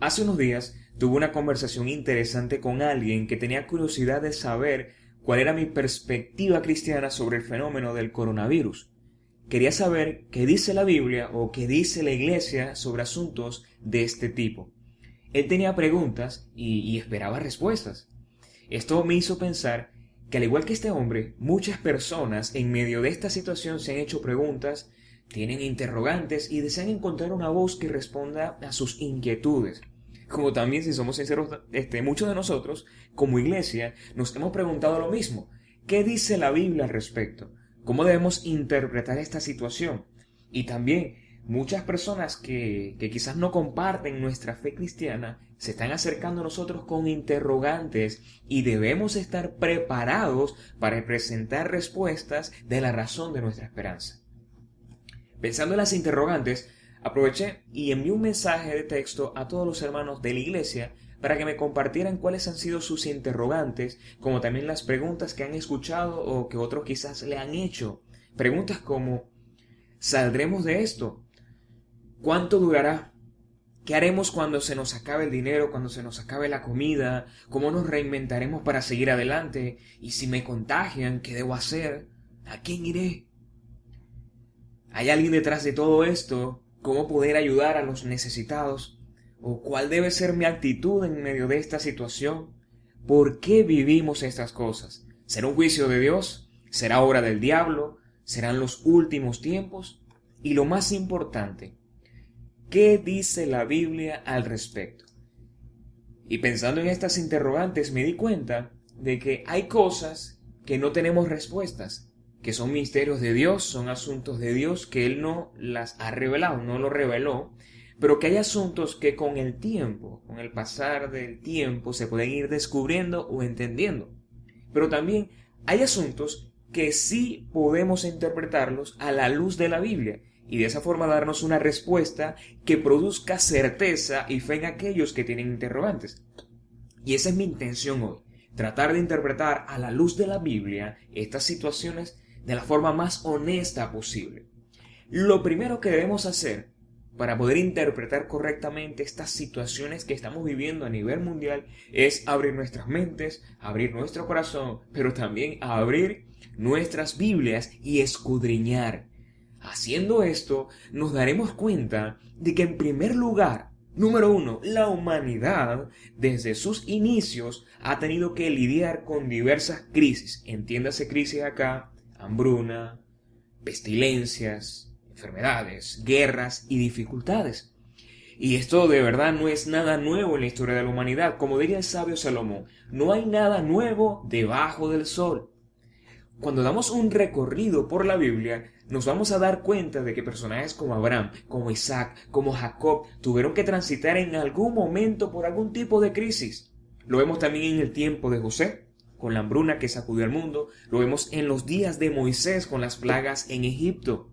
Hace unos días tuve una conversación interesante con alguien que tenía curiosidad de saber cuál era mi perspectiva cristiana sobre el fenómeno del coronavirus. Quería saber qué dice la Biblia o qué dice la Iglesia sobre asuntos de este tipo. Él tenía preguntas y, esperaba respuestas. Esto me hizo pensar que al igual que este hombre, muchas personas en medio de esta situación se han hecho preguntas, tienen interrogantes y desean encontrar una voz que responda a sus inquietudes como también, si somos sinceros, este, muchos de nosotros, como iglesia, nos hemos preguntado lo mismo. ¿Qué dice la Biblia al respecto? ¿Cómo debemos interpretar esta situación? Y también, muchas personas que, que quizás no comparten nuestra fe cristiana se están acercando a nosotros con interrogantes y debemos estar preparados para presentar respuestas de la razón de nuestra esperanza. Pensando en las interrogantes, Aproveché y envié un mensaje de texto a todos los hermanos de la iglesia para que me compartieran cuáles han sido sus interrogantes, como también las preguntas que han escuchado o que otros quizás le han hecho. Preguntas como ¿Saldremos de esto? ¿Cuánto durará? ¿Qué haremos cuando se nos acabe el dinero, cuando se nos acabe la comida? ¿Cómo nos reinventaremos para seguir adelante? ¿Y si me contagian, qué debo hacer? ¿A quién iré? ¿Hay alguien detrás de todo esto? Cómo poder ayudar a los necesitados, o cuál debe ser mi actitud en medio de esta situación. ¿Por qué vivimos estas cosas? ¿Será un juicio de Dios? ¿Será obra del diablo? ¿Serán los últimos tiempos? Y lo más importante, ¿qué dice la Biblia al respecto? Y pensando en estas interrogantes me di cuenta de que hay cosas que no tenemos respuestas que son misterios de Dios, son asuntos de Dios que Él no las ha revelado, no lo reveló, pero que hay asuntos que con el tiempo, con el pasar del tiempo, se pueden ir descubriendo o entendiendo. Pero también hay asuntos que sí podemos interpretarlos a la luz de la Biblia y de esa forma darnos una respuesta que produzca certeza y fe en aquellos que tienen interrogantes. Y esa es mi intención hoy, tratar de interpretar a la luz de la Biblia estas situaciones de la forma más honesta posible. Lo primero que debemos hacer para poder interpretar correctamente estas situaciones que estamos viviendo a nivel mundial es abrir nuestras mentes, abrir nuestro corazón, pero también abrir nuestras Biblias y escudriñar. Haciendo esto, nos daremos cuenta de que en primer lugar, número uno, la humanidad desde sus inicios ha tenido que lidiar con diversas crisis. Entiéndase crisis acá hambruna, pestilencias, enfermedades, guerras y dificultades. Y esto de verdad no es nada nuevo en la historia de la humanidad. Como diría el sabio Salomón, no hay nada nuevo debajo del sol. Cuando damos un recorrido por la Biblia, nos vamos a dar cuenta de que personajes como Abraham, como Isaac, como Jacob tuvieron que transitar en algún momento por algún tipo de crisis. Lo vemos también en el tiempo de José, con la hambruna que sacudió al mundo, lo vemos en los días de Moisés con las plagas en Egipto.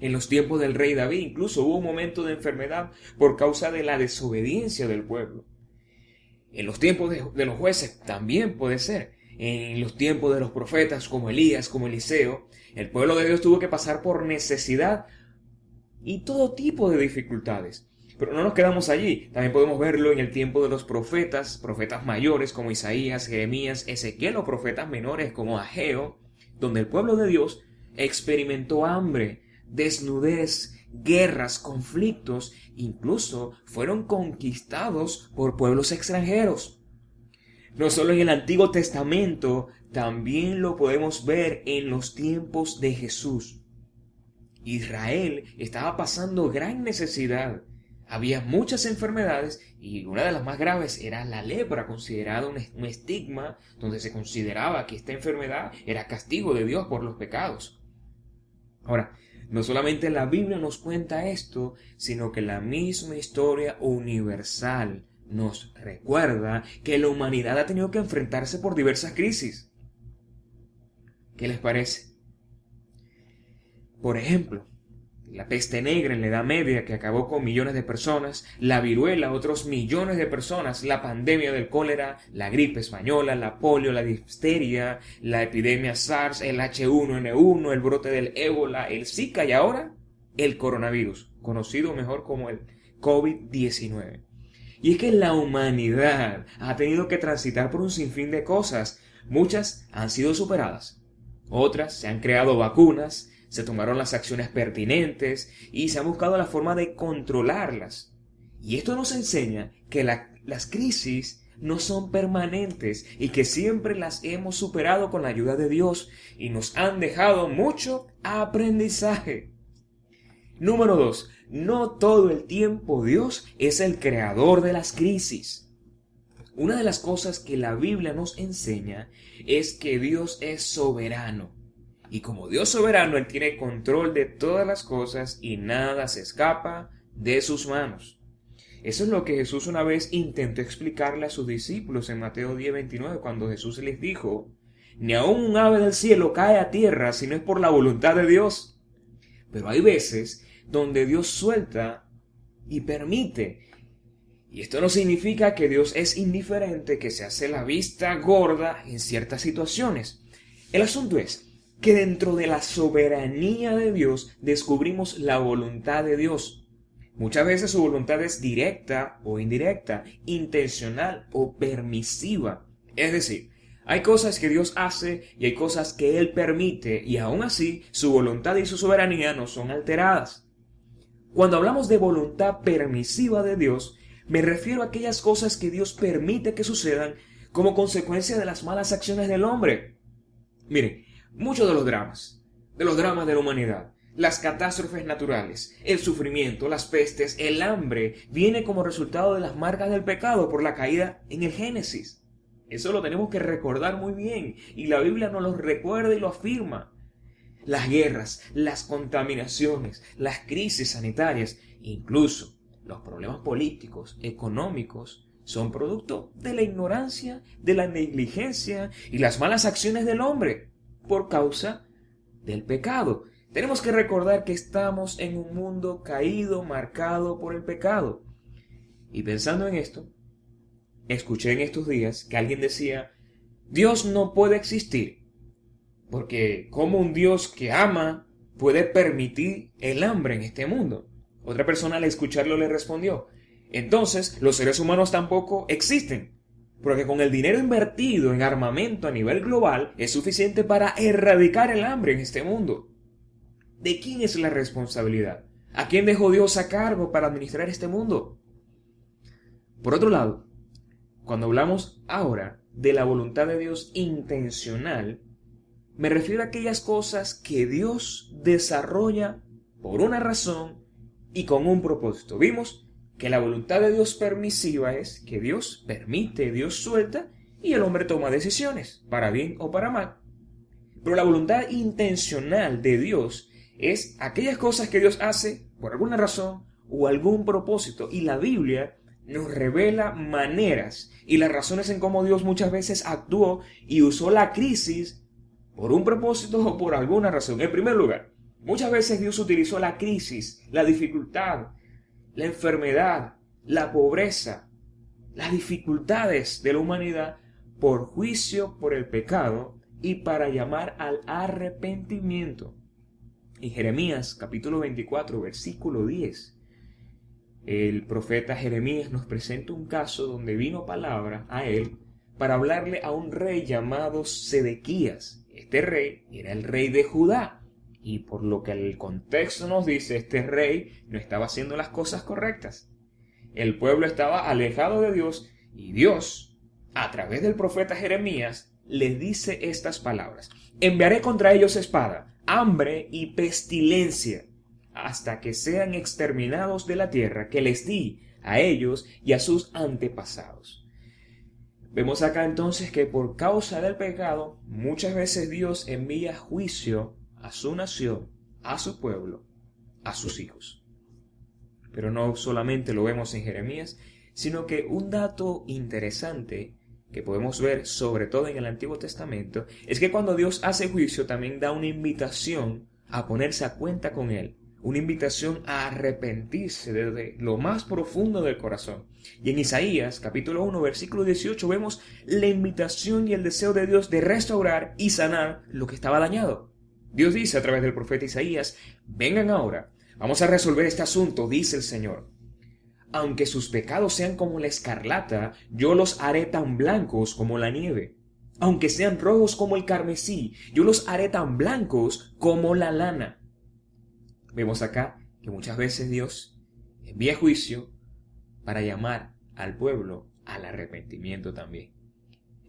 En los tiempos del rey David incluso hubo un momento de enfermedad por causa de la desobediencia del pueblo. En los tiempos de, los jueces también puede ser. En los tiempos de los profetas como Elías, como Eliseo, el pueblo de Dios tuvo que pasar por necesidad y todo tipo de dificultades. Pero no nos quedamos allí, también podemos verlo en el tiempo de los profetas, profetas mayores como Isaías, Jeremías, Ezequiel o profetas menores como Ageo, donde el pueblo de Dios experimentó hambre, desnudez, guerras, conflictos, incluso fueron conquistados por pueblos extranjeros. No solo en el Antiguo Testamento, también lo podemos ver en los tiempos de Jesús. Israel estaba pasando gran necesidad había muchas enfermedades y una de las más graves era la lepra, considerada un, estigma donde se consideraba que esta enfermedad era castigo de Dios por los pecados. Ahora, no solamente la Biblia nos cuenta esto, sino que la misma historia universal nos recuerda que la humanidad ha tenido que enfrentarse por diversas crisis. ¿Qué les parece? Por ejemplo, la peste negra en la Edad Media que acabó con millones de personas, la viruela, otros millones de personas, la pandemia del cólera, la gripe española, la polio, la difteria, la epidemia SARS, el H1N1, el brote del ébola, el Zika y ahora el coronavirus, conocido mejor como el COVID-19. Y es que la humanidad ha tenido que transitar por un sinfín de cosas. Muchas han sido superadas. Otras se han creado vacunas, se tomaron las acciones pertinentes y se ha buscado la forma de controlarlas. Y esto nos enseña que las crisis no son permanentes y que siempre las hemos superado con la ayuda de Dios y nos han dejado mucho aprendizaje. Número 2. No todo el tiempo Dios es el creador de las crisis. Una de las cosas que la Biblia nos enseña es que Dios es soberano. Y como Dios soberano, Él tiene control de todas las cosas y nada se escapa de sus manos. Eso es lo que Jesús una vez intentó explicarle a sus discípulos en Mateo 10:29 cuando Jesús les dijo, ni aun un ave del cielo cae a tierra si no es por la voluntad de Dios. Pero hay veces donde Dios suelta y permite. Y esto no significa que Dios es indiferente, que se hace la vista gorda en ciertas situaciones. El asunto es que dentro de la soberanía de Dios descubrimos la voluntad de Dios. Muchas veces su voluntad es directa o indirecta, intencional o permisiva. Es decir, hay cosas que Dios hace y hay cosas que Él permite y aún así su voluntad y su soberanía no son alteradas. Cuando hablamos de voluntad permisiva de Dios, me refiero a aquellas cosas que Dios permite que sucedan como consecuencia de las malas acciones del hombre. Miren, muchos de los dramas, de los dramas de la humanidad, las catástrofes naturales, el sufrimiento, las pestes, el hambre, viene como resultado de las marcas del pecado por la caída en el Génesis. Eso lo tenemos que recordar muy bien y la Biblia nos lo recuerda y lo afirma. Las guerras, las contaminaciones, las crisis sanitarias, incluso los problemas políticos, económicos, son producto de la ignorancia, de la negligencia y las malas acciones del hombre por causa del pecado. Tenemos que recordar que estamos en un mundo caído, marcado por el pecado. Y pensando en esto, escuché en estos días que alguien decía, Dios no puede existir, porque como un Dios que ama puede permitir el hambre en este mundo? Otra persona al escucharlo le respondió, entonces los seres humanos tampoco existen, porque con el dinero invertido en armamento a nivel global es suficiente para erradicar el hambre en este mundo. ¿De quién es la responsabilidad? ¿A quién dejó Dios a cargo para administrar este mundo? Por otro lado, cuando hablamos ahora de la voluntad de Dios intencional, me refiero a aquellas cosas que Dios desarrolla por una razón y con un propósito. Vimos que la voluntad de Dios permisiva es que Dios permite, Dios suelta y el hombre toma decisiones, para bien o para mal. Pero la voluntad intencional de Dios es aquellas cosas que Dios hace por alguna razón o algún propósito. Y la Biblia nos revela maneras y las razones en cómo Dios muchas veces actuó y usó la crisis por un propósito o por alguna razón. En primer lugar, muchas veces Dios utilizó la crisis, la dificultad, la enfermedad, la pobreza, las dificultades de la humanidad por juicio por el pecado y para llamar al arrepentimiento. En Jeremías capítulo 24 versículo 10, el profeta Jeremías nos presenta un caso donde vino palabra a él para hablarle a un rey llamado Sedequías. Este rey era el rey de Judá y por lo que el contexto nos dice, este rey no estaba haciendo las cosas correctas. El pueblo estaba alejado de Dios y Dios, a través del profeta Jeremías, les dice estas palabras. Enviaré contra ellos espada hambre y pestilencia, hasta que sean exterminados de la tierra que les di a ellos y a sus antepasados. Vemos acá entonces que por causa del pecado muchas veces Dios envía juicio a su nación, a su pueblo, a sus hijos. Pero no solamente lo vemos en Jeremías, sino que un dato interesante que podemos ver sobre todo en el Antiguo Testamento es que cuando Dios hace juicio también da una invitación a ponerse a cuenta con Él, una invitación a arrepentirse desde lo más profundo del corazón. Y en Isaías capítulo 1 versículo 18 vemos la invitación y el deseo de Dios de restaurar y sanar lo que estaba dañado. Dios dice a través del profeta Isaías, vengan ahora, vamos a resolver este asunto, dice el Señor. aunque sus pecados sean como la escarlata, yo los haré tan blancos como la nieve. Aunque sean rojos como el carmesí, yo los haré tan blancos como la lana. Vemos acá que muchas veces Dios envía juicio para llamar al pueblo al arrepentimiento también.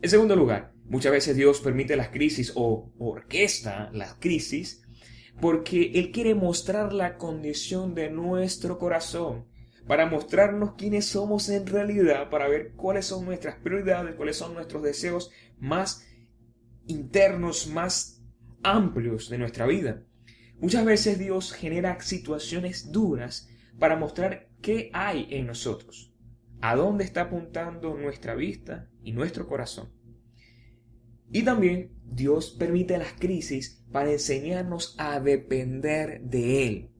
En segundo lugar, muchas veces Dios permite las crisis o orquesta las crisis porque Él quiere mostrar la condición de nuestro corazón para mostrarnos quiénes somos en realidad, para ver cuáles son nuestras prioridades, cuáles son nuestros deseos más internos, más amplios de nuestra vida. Muchas veces Dios genera situaciones duras para mostrar qué hay en nosotros, a dónde está apuntando nuestra vista y nuestro corazón. Y también Dios permite las crisis para enseñarnos a depender de Él.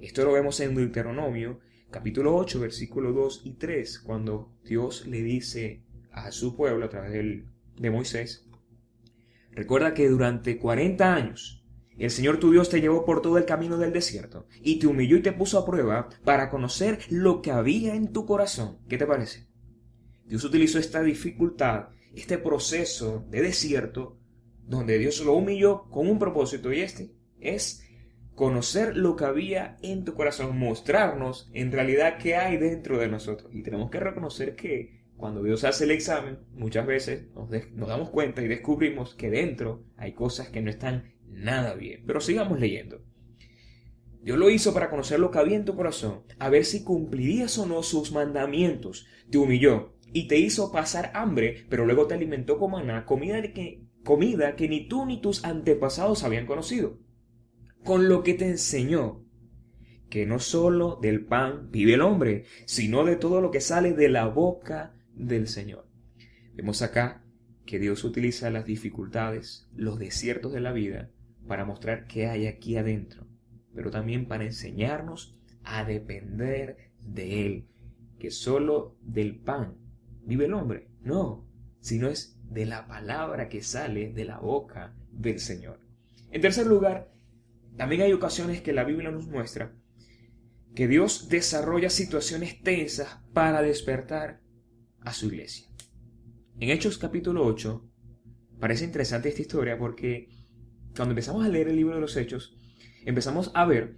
Esto lo vemos en Deuteronomio capítulo 8, versículo 2 y 3, cuando Dios le dice a su pueblo a través de Moisés, recuerda que durante 40 años el Señor tu Dios te llevó por todo el camino del desierto y te humilló y te puso a prueba para conocer lo que había en tu corazón. ¿Qué te parece? Dios utilizó esta dificultad, este proceso de desierto, donde Dios lo humilló con un propósito y este es conocer lo que había en tu corazón, mostrarnos en realidad qué hay dentro de nosotros. Y tenemos que reconocer que cuando Dios hace el examen, muchas veces nos, damos cuenta y descubrimos que dentro hay cosas que no están nada bien. Pero sigamos leyendo. Dios lo hizo para conocer lo que había en tu corazón, a ver si cumplirías o no sus mandamientos. Te humilló y te hizo pasar hambre, pero luego te alimentó con maná, comida que, comida que ni tú ni tus antepasados habían conocido con lo que te enseñó que no sólo del pan vive el hombre, sino de todo lo que sale de la boca del Señor. Vemos acá que Dios utiliza las dificultades, los desiertos de la vida, para mostrar qué hay aquí adentro, pero también para enseñarnos a depender de Él, que sólo del pan vive el hombre, no, sino es de la palabra que sale de la boca del Señor. En tercer lugar, también hay ocasiones que la Biblia nos muestra que Dios desarrolla situaciones tensas para despertar a su iglesia. En Hechos capítulo 8 parece interesante esta historia porque cuando empezamos a leer el libro de los Hechos, empezamos a ver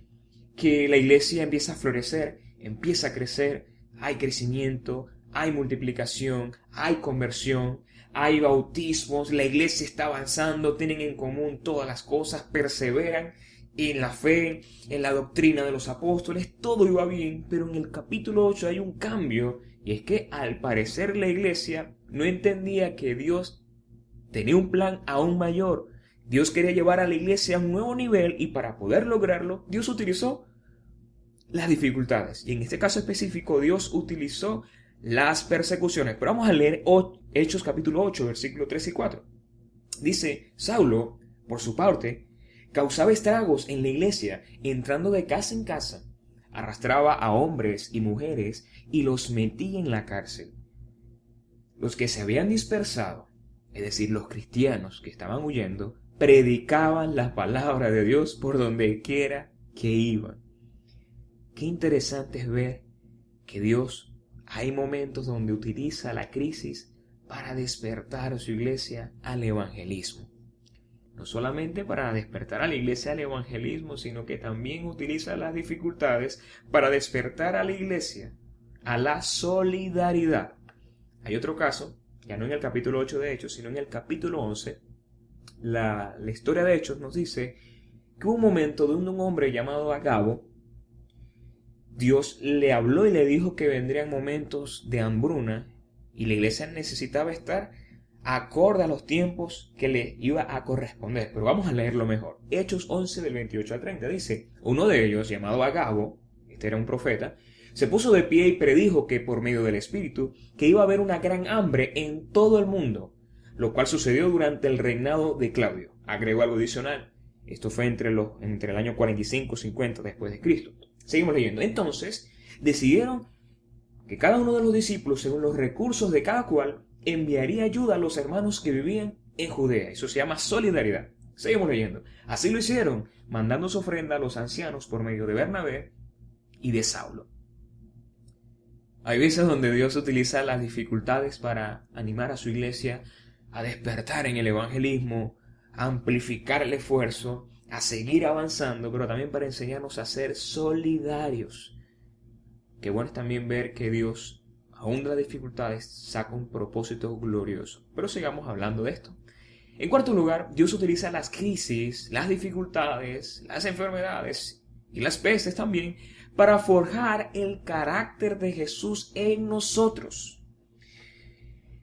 que la iglesia empieza a florecer, empieza a crecer, hay crecimiento, hay multiplicación, hay conversión, hay bautismos, la iglesia está avanzando, tienen en común todas las cosas, perseveran en la fe, en la doctrina de los apóstoles, todo iba bien, pero en el capítulo 8 hay un cambio, y es que al parecer la iglesia no entendía que Dios tenía un plan aún mayor. Dios quería llevar a la iglesia a un nuevo nivel y para poder lograrlo, Dios utilizó las dificultades. Y en este caso específico, Dios utilizó las persecuciones. Pero vamos a leer Hechos capítulo 8, versículos 3 y 4. Dice, Saulo, por su parte, causaba estragos en la iglesia, entrando de casa en casa, arrastraba a hombres y mujeres y los metía en la cárcel. Los que se habían dispersado, es decir, los cristianos que estaban huyendo, predicaban la palabra de Dios por donde quiera que iban. Qué interesante es ver que Dios hay momentos donde utiliza la crisis para despertar a su iglesia al evangelismo no solamente para despertar a la iglesia al evangelismo, sino que también utiliza las dificultades para despertar a la iglesia a la solidaridad. Hay otro caso, ya no en el capítulo 8 de Hechos, sino en el capítulo 11, la, historia de Hechos nos dice que hubo un momento donde un hombre llamado Agabo, Dios le habló y le dijo que vendrían momentos de hambruna y la iglesia necesitaba estar acorde a los tiempos que le iba a corresponder. Pero vamos a leerlo mejor. Hechos 11 del 28 al 30 dice, uno de ellos, llamado Agabo, este era un profeta, se puso de pie y predijo que por medio del Espíritu que iba a haber una gran hambre en todo el mundo, lo cual sucedió durante el reinado de Claudio. Agregó algo adicional. Esto fue entre, los, entre el año 45 y 50 después de Cristo. Seguimos leyendo. Entonces, decidieron que cada uno de los discípulos, según los recursos de cada cual, enviaría ayuda a los hermanos que vivían en Judea. Eso se llama solidaridad. Seguimos leyendo. Así lo hicieron, mandando su ofrenda a los ancianos por medio de Bernabé y de Saulo. Hay veces donde Dios utiliza las dificultades para animar a su iglesia a despertar en el evangelismo, a amplificar el esfuerzo, a seguir avanzando, pero también para enseñarnos a ser solidarios. Qué bueno es también ver que Dios, aún de las dificultades, saca un propósito glorioso. Pero sigamos hablando de esto. En cuarto lugar, Dios utiliza las crisis, las dificultades, las enfermedades y las pestes también para forjar el carácter de Jesús en nosotros.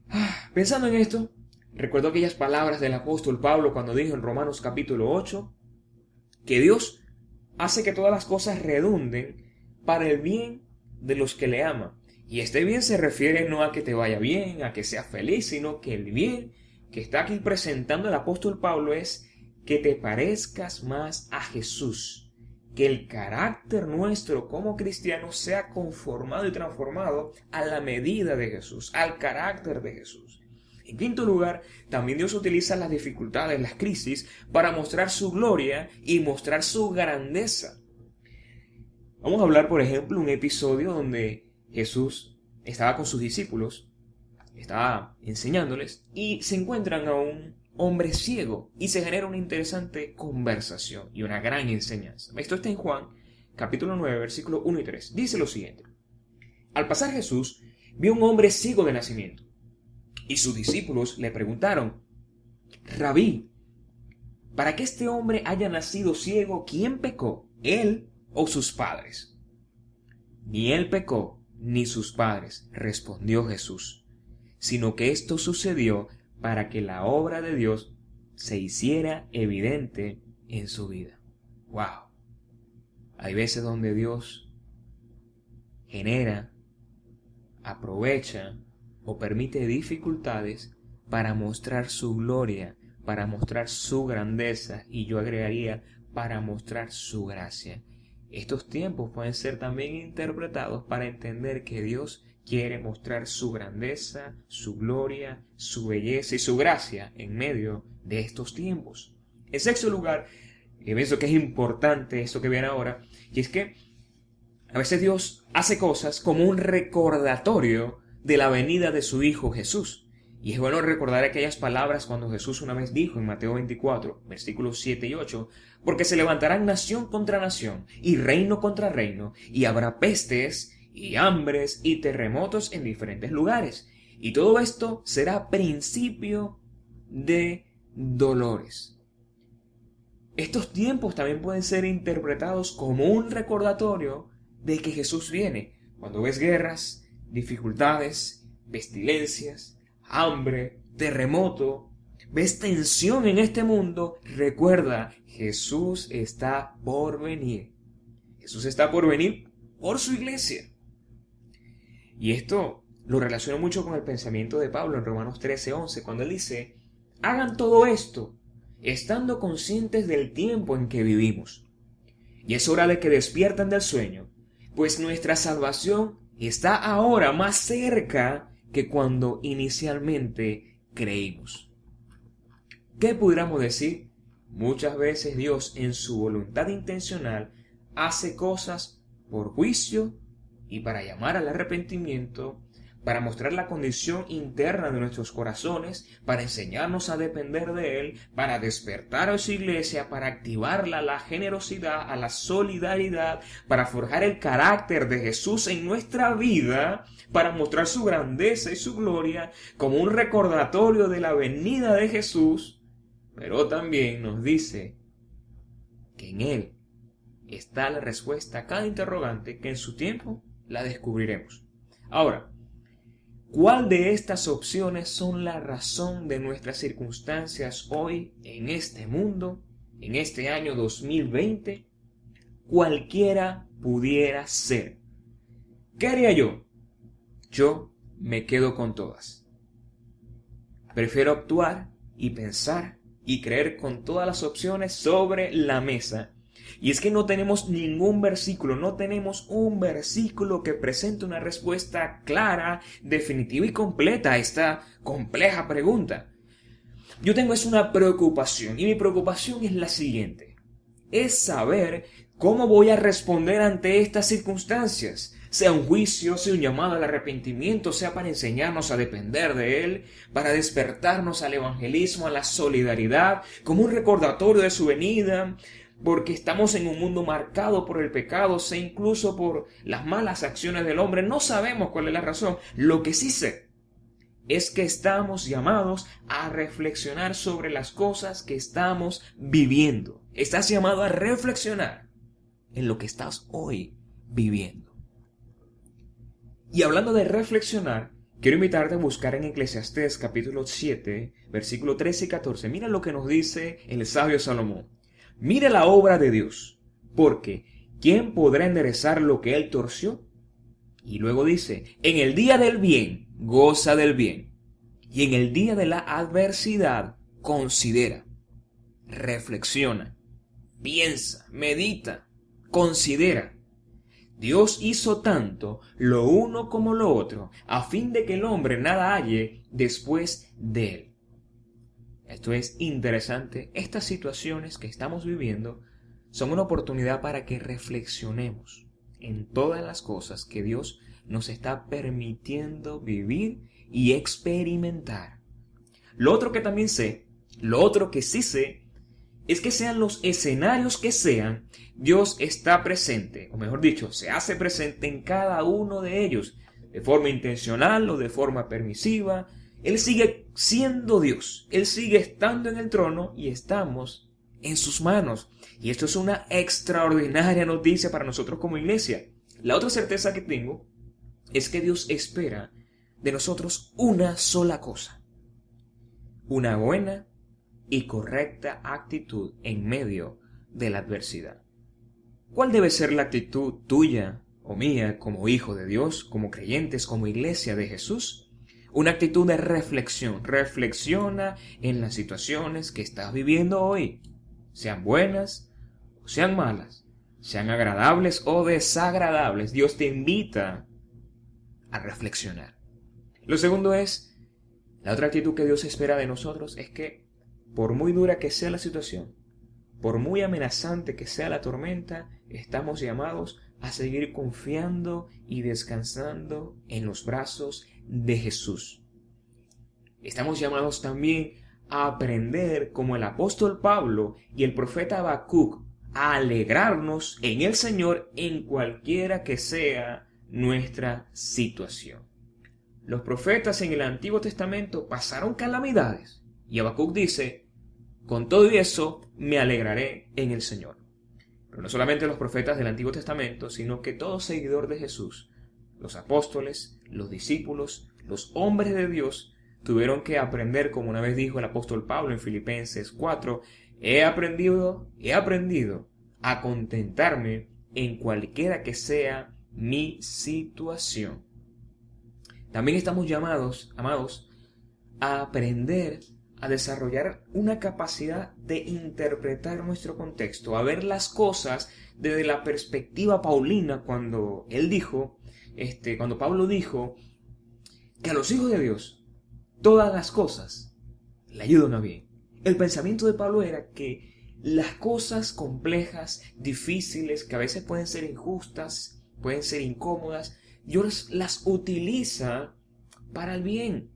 Ah, pensando en esto, recuerdo aquellas palabras del apóstol Pablo cuando dijo en Romanos capítulo 8 que Dios hace que todas las cosas redunden para el bien de los que le aman. Y este bien se refiere no a que te vaya bien, a que seas feliz, sino que el bien que está aquí presentando el apóstol Pablo es que te parezcas más a Jesús, que el carácter nuestro como cristianos sea conformado y transformado a la medida de Jesús, al carácter de Jesús. En quinto lugar, también Dios utiliza las dificultades, las crisis, para mostrar su gloria y mostrar su grandeza. Vamos a hablar, por ejemplo, un episodio donde Jesús estaba con sus discípulos estaba enseñándoles y se encuentran a un hombre ciego y se genera una interesante conversación y una gran enseñanza. Esto está en Juan capítulo 9 versículo 1 y 3. Dice lo siguiente. Al pasar Jesús vio un hombre ciego de nacimiento y sus discípulos le preguntaron, Rabí, para que este hombre haya nacido ciego, ¿quién pecó? ¿Él o sus padres? Ni él pecó, ni sus padres, respondió Jesús sino que esto sucedió para que la obra de Dios se hiciera evidente en su vida. ¡Wow! Hay veces donde Dios genera, aprovecha permite dificultades para mostrar su gloria, para mostrar su grandeza y yo agregaría para mostrar su gracia. Estos tiempos pueden ser también interpretados para entender que Dios quiere mostrar su grandeza, su gloria, su belleza y su gracia en medio de estos tiempos. En sexto lugar, y pienso que es importante esto que viene ahora, y es que a veces Dios hace cosas como un recordatorio de la venida de su Hijo Jesús. Y es bueno recordar aquellas palabras cuando Jesús una vez dijo en Mateo 24, versículos 7 y 8, porque se levantarán nación contra nación y reino contra reino, y habrá pestes y hambres y terremotos en diferentes lugares. Y todo esto será principio de dolores. Estos tiempos también pueden ser interpretados como un recordatorio de que Jesús viene. Cuando ves guerras, dificultades, pestilencias, hambre, terremoto, ves tensión en este mundo, recuerda, Jesús está por venir. Jesús está por venir por su iglesia. Y esto lo relaciono mucho con el pensamiento de Pablo en Romanos 13:11, cuando él dice, hagan todo esto, estando conscientes del tiempo en que vivimos. Y es hora de que despiertan del sueño, pues nuestra salvación está ahora más cerca que cuando inicialmente creímos. ¿Qué pudiéramos decir? Muchas veces Dios en su voluntad intencional hace cosas por juicio y para llamar al arrepentimiento, para mostrar la condición interna de nuestros corazones, para enseñarnos a depender de Él, para despertar a su iglesia, para activarla a la generosidad, a la solidaridad, para forjar el carácter de Jesús en nuestra vida, para mostrar su grandeza y su gloria como un recordatorio de la venida de Jesús, pero también nos dice que en Él está la respuesta a cada interrogante que en su tiempo la descubriremos. Ahora, ¿cuál de estas opciones son la razón de nuestras circunstancias hoy en este mundo, en este año 2020? Cualquiera pudiera ser. ¿Qué haría yo? Yo me quedo con todas. Prefiero actuar y pensar y creer con todas las opciones sobre la mesa y es que no tenemos ningún versículo, no tenemos un versículo que presente una respuesta clara, definitiva y completa a esta compleja pregunta. Yo tengo es una preocupación y mi preocupación es la siguiente. Es saber cómo voy a responder ante estas circunstancias. sea un juicio, sea un llamado al arrepentimiento, sea para enseñarnos a depender de Él, para despertarnos al evangelismo, a la solidaridad, como un recordatorio de su venida, porque estamos en un mundo marcado por el pecado, sea incluso por las malas acciones del hombre. No sabemos cuál es la razón. Lo que sí sé es que estamos llamados a reflexionar sobre las cosas que estamos viviendo. Estás llamado a reflexionar en lo que estás hoy viviendo. Y hablando de reflexionar, quiero invitarte a buscar en Eclesiastés capítulo 7, versículo 13 y 14. Mira lo que nos dice el sabio Salomón. Mira la obra de Dios, porque ¿quién podrá enderezar lo que él torció? Y luego dice, en el día del bien, goza del bien. Y en el día de la adversidad, considera, reflexiona, piensa, medita, considera. Dios hizo tanto lo uno como lo otro, a fin de que el hombre nada halle después de él. Esto es interesante. Estas situaciones que estamos viviendo son una oportunidad para que reflexionemos en todas las cosas que Dios nos está permitiendo vivir y experimentar. Lo otro que también sé, lo otro que sí sé, es que sean los escenarios que sean, Dios está presente, o mejor dicho, se hace presente en cada uno de ellos, de forma intencional o de forma permisiva. Él sigue siendo Dios, Él sigue estando en el trono y estamos en sus manos. Y esto es una extraordinaria noticia para nosotros como iglesia. La otra certeza que tengo es que Dios espera de nosotros una sola cosa. Una buena y correcta actitud en medio de la adversidad. ¿Cuál debe ser la actitud tuya o mía como hijo de Dios, como creyentes, como iglesia de Jesús? Una actitud de reflexión. Reflexiona en las situaciones que estás viviendo hoy, sean buenas o sean malas, sean agradables o desagradables. Dios te invita a reflexionar. Lo segundo es, la otra actitud que Dios espera de nosotros es que, por muy dura que sea la situación, por muy amenazante que sea la tormenta, estamos llamados a seguir confiando y descansando en los brazos de Jesús. Estamos llamados también a aprender, como el apóstol Pablo y el profeta Habacuc, a alegrarnos en el Señor en cualquiera que sea nuestra situación. Los profetas en el Antiguo Testamento pasaron calamidades y Habacuc dice, con todo eso me alegraré en el Señor. Pero no solamente los profetas del Antiguo Testamento, sino que todo seguidor de Jesús, los apóstoles, los discípulos, los hombres de Dios, tuvieron que aprender, como una vez dijo el apóstol Pablo en Filipenses 4, he aprendido, he aprendido a contentarme en cualquiera que sea mi situación. También estamos llamados, amados, a aprender a desarrollar una capacidad de interpretar nuestro contexto, a ver las cosas desde la perspectiva paulina cuando él dijo, este, cuando Pablo dijo que a los hijos de Dios todas las cosas le ayudan a bien. El pensamiento de Pablo era que las cosas complejas, difíciles, que a veces pueden ser injustas, pueden ser incómodas, Dios las utiliza para el bien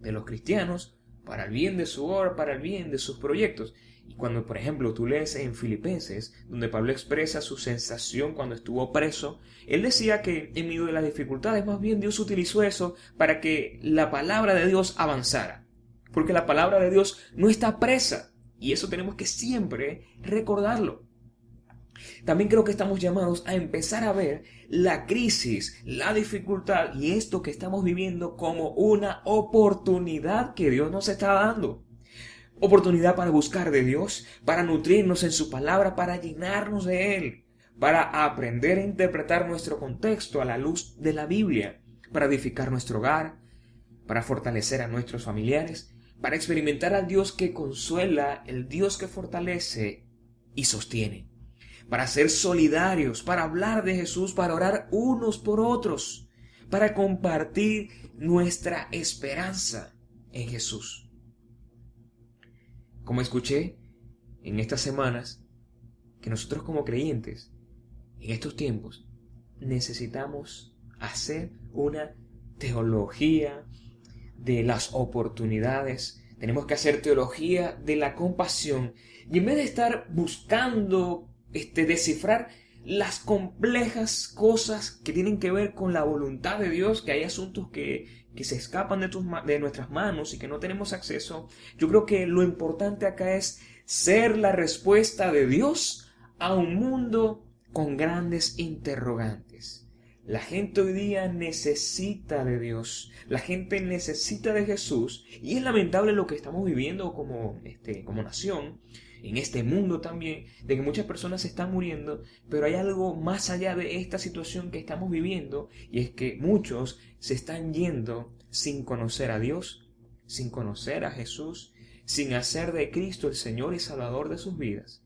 de los cristianos, para el bien de su obra, para el bien de sus proyectos. Y cuando, por ejemplo, tú lees en Filipenses, donde Pablo expresa su sensación cuando estuvo preso, él decía que en medio de las dificultades, más bien Dios utilizó eso para que la palabra de Dios avanzara. Porque la palabra de Dios no está presa. Y eso tenemos que siempre recordarlo. También creo que estamos llamados a empezar a ver la crisis, la dificultad y esto que estamos viviendo como una oportunidad que Dios nos está dando. Oportunidad para buscar de Dios, para nutrirnos en su palabra, para llenarnos de Él, para aprender a interpretar nuestro contexto a la luz de la Biblia, para edificar nuestro hogar, para fortalecer a nuestros familiares, para experimentar al Dios que consuela, el Dios que fortalece y sostiene para ser solidarios, para hablar de Jesús, para orar unos por otros, para compartir nuestra esperanza en Jesús. Como escuché en estas semanas, que nosotros como creyentes, en estos tiempos, necesitamos hacer una teología de las oportunidades, tenemos que hacer teología de la compasión y en vez de estar buscando este, descifrar las complejas cosas que tienen que ver con la voluntad de Dios, que hay asuntos que, que se escapan de, tus, de nuestras manos y que no tenemos acceso, yo creo que lo importante acá es ser la respuesta de Dios a un mundo con grandes interrogantes. La gente hoy día necesita de Dios, la gente necesita de Jesús y es lamentable lo que estamos viviendo como, este, como nación, en este mundo también, de que muchas personas se están muriendo, pero hay algo más allá de esta situación que estamos viviendo y es que muchos se están yendo sin conocer a Dios, sin conocer a Jesús, sin hacer de Cristo el Señor y Salvador de sus vidas.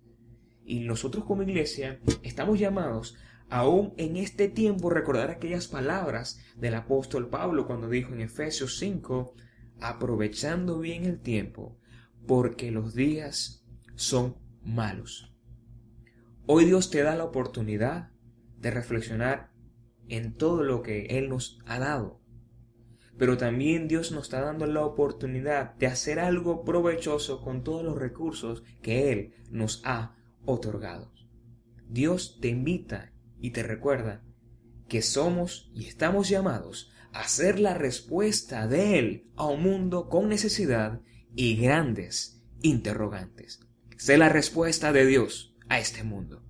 Y nosotros como iglesia estamos llamados aún en este tiempo recordar aquellas palabras del apóstol Pablo cuando dijo en Efesios 5, aprovechando bien el tiempo, porque los días son malos. Hoy Dios te da la oportunidad de reflexionar en todo lo que Él nos ha dado. Pero también Dios nos está dando la oportunidad de hacer algo provechoso con todos los recursos que Él nos ha otorgado. Dios te invita y te recuerda que somos y estamos llamados a ser la respuesta de Él a un mundo con necesidad y grandes interrogantes. Sé la respuesta de Dios a este mundo.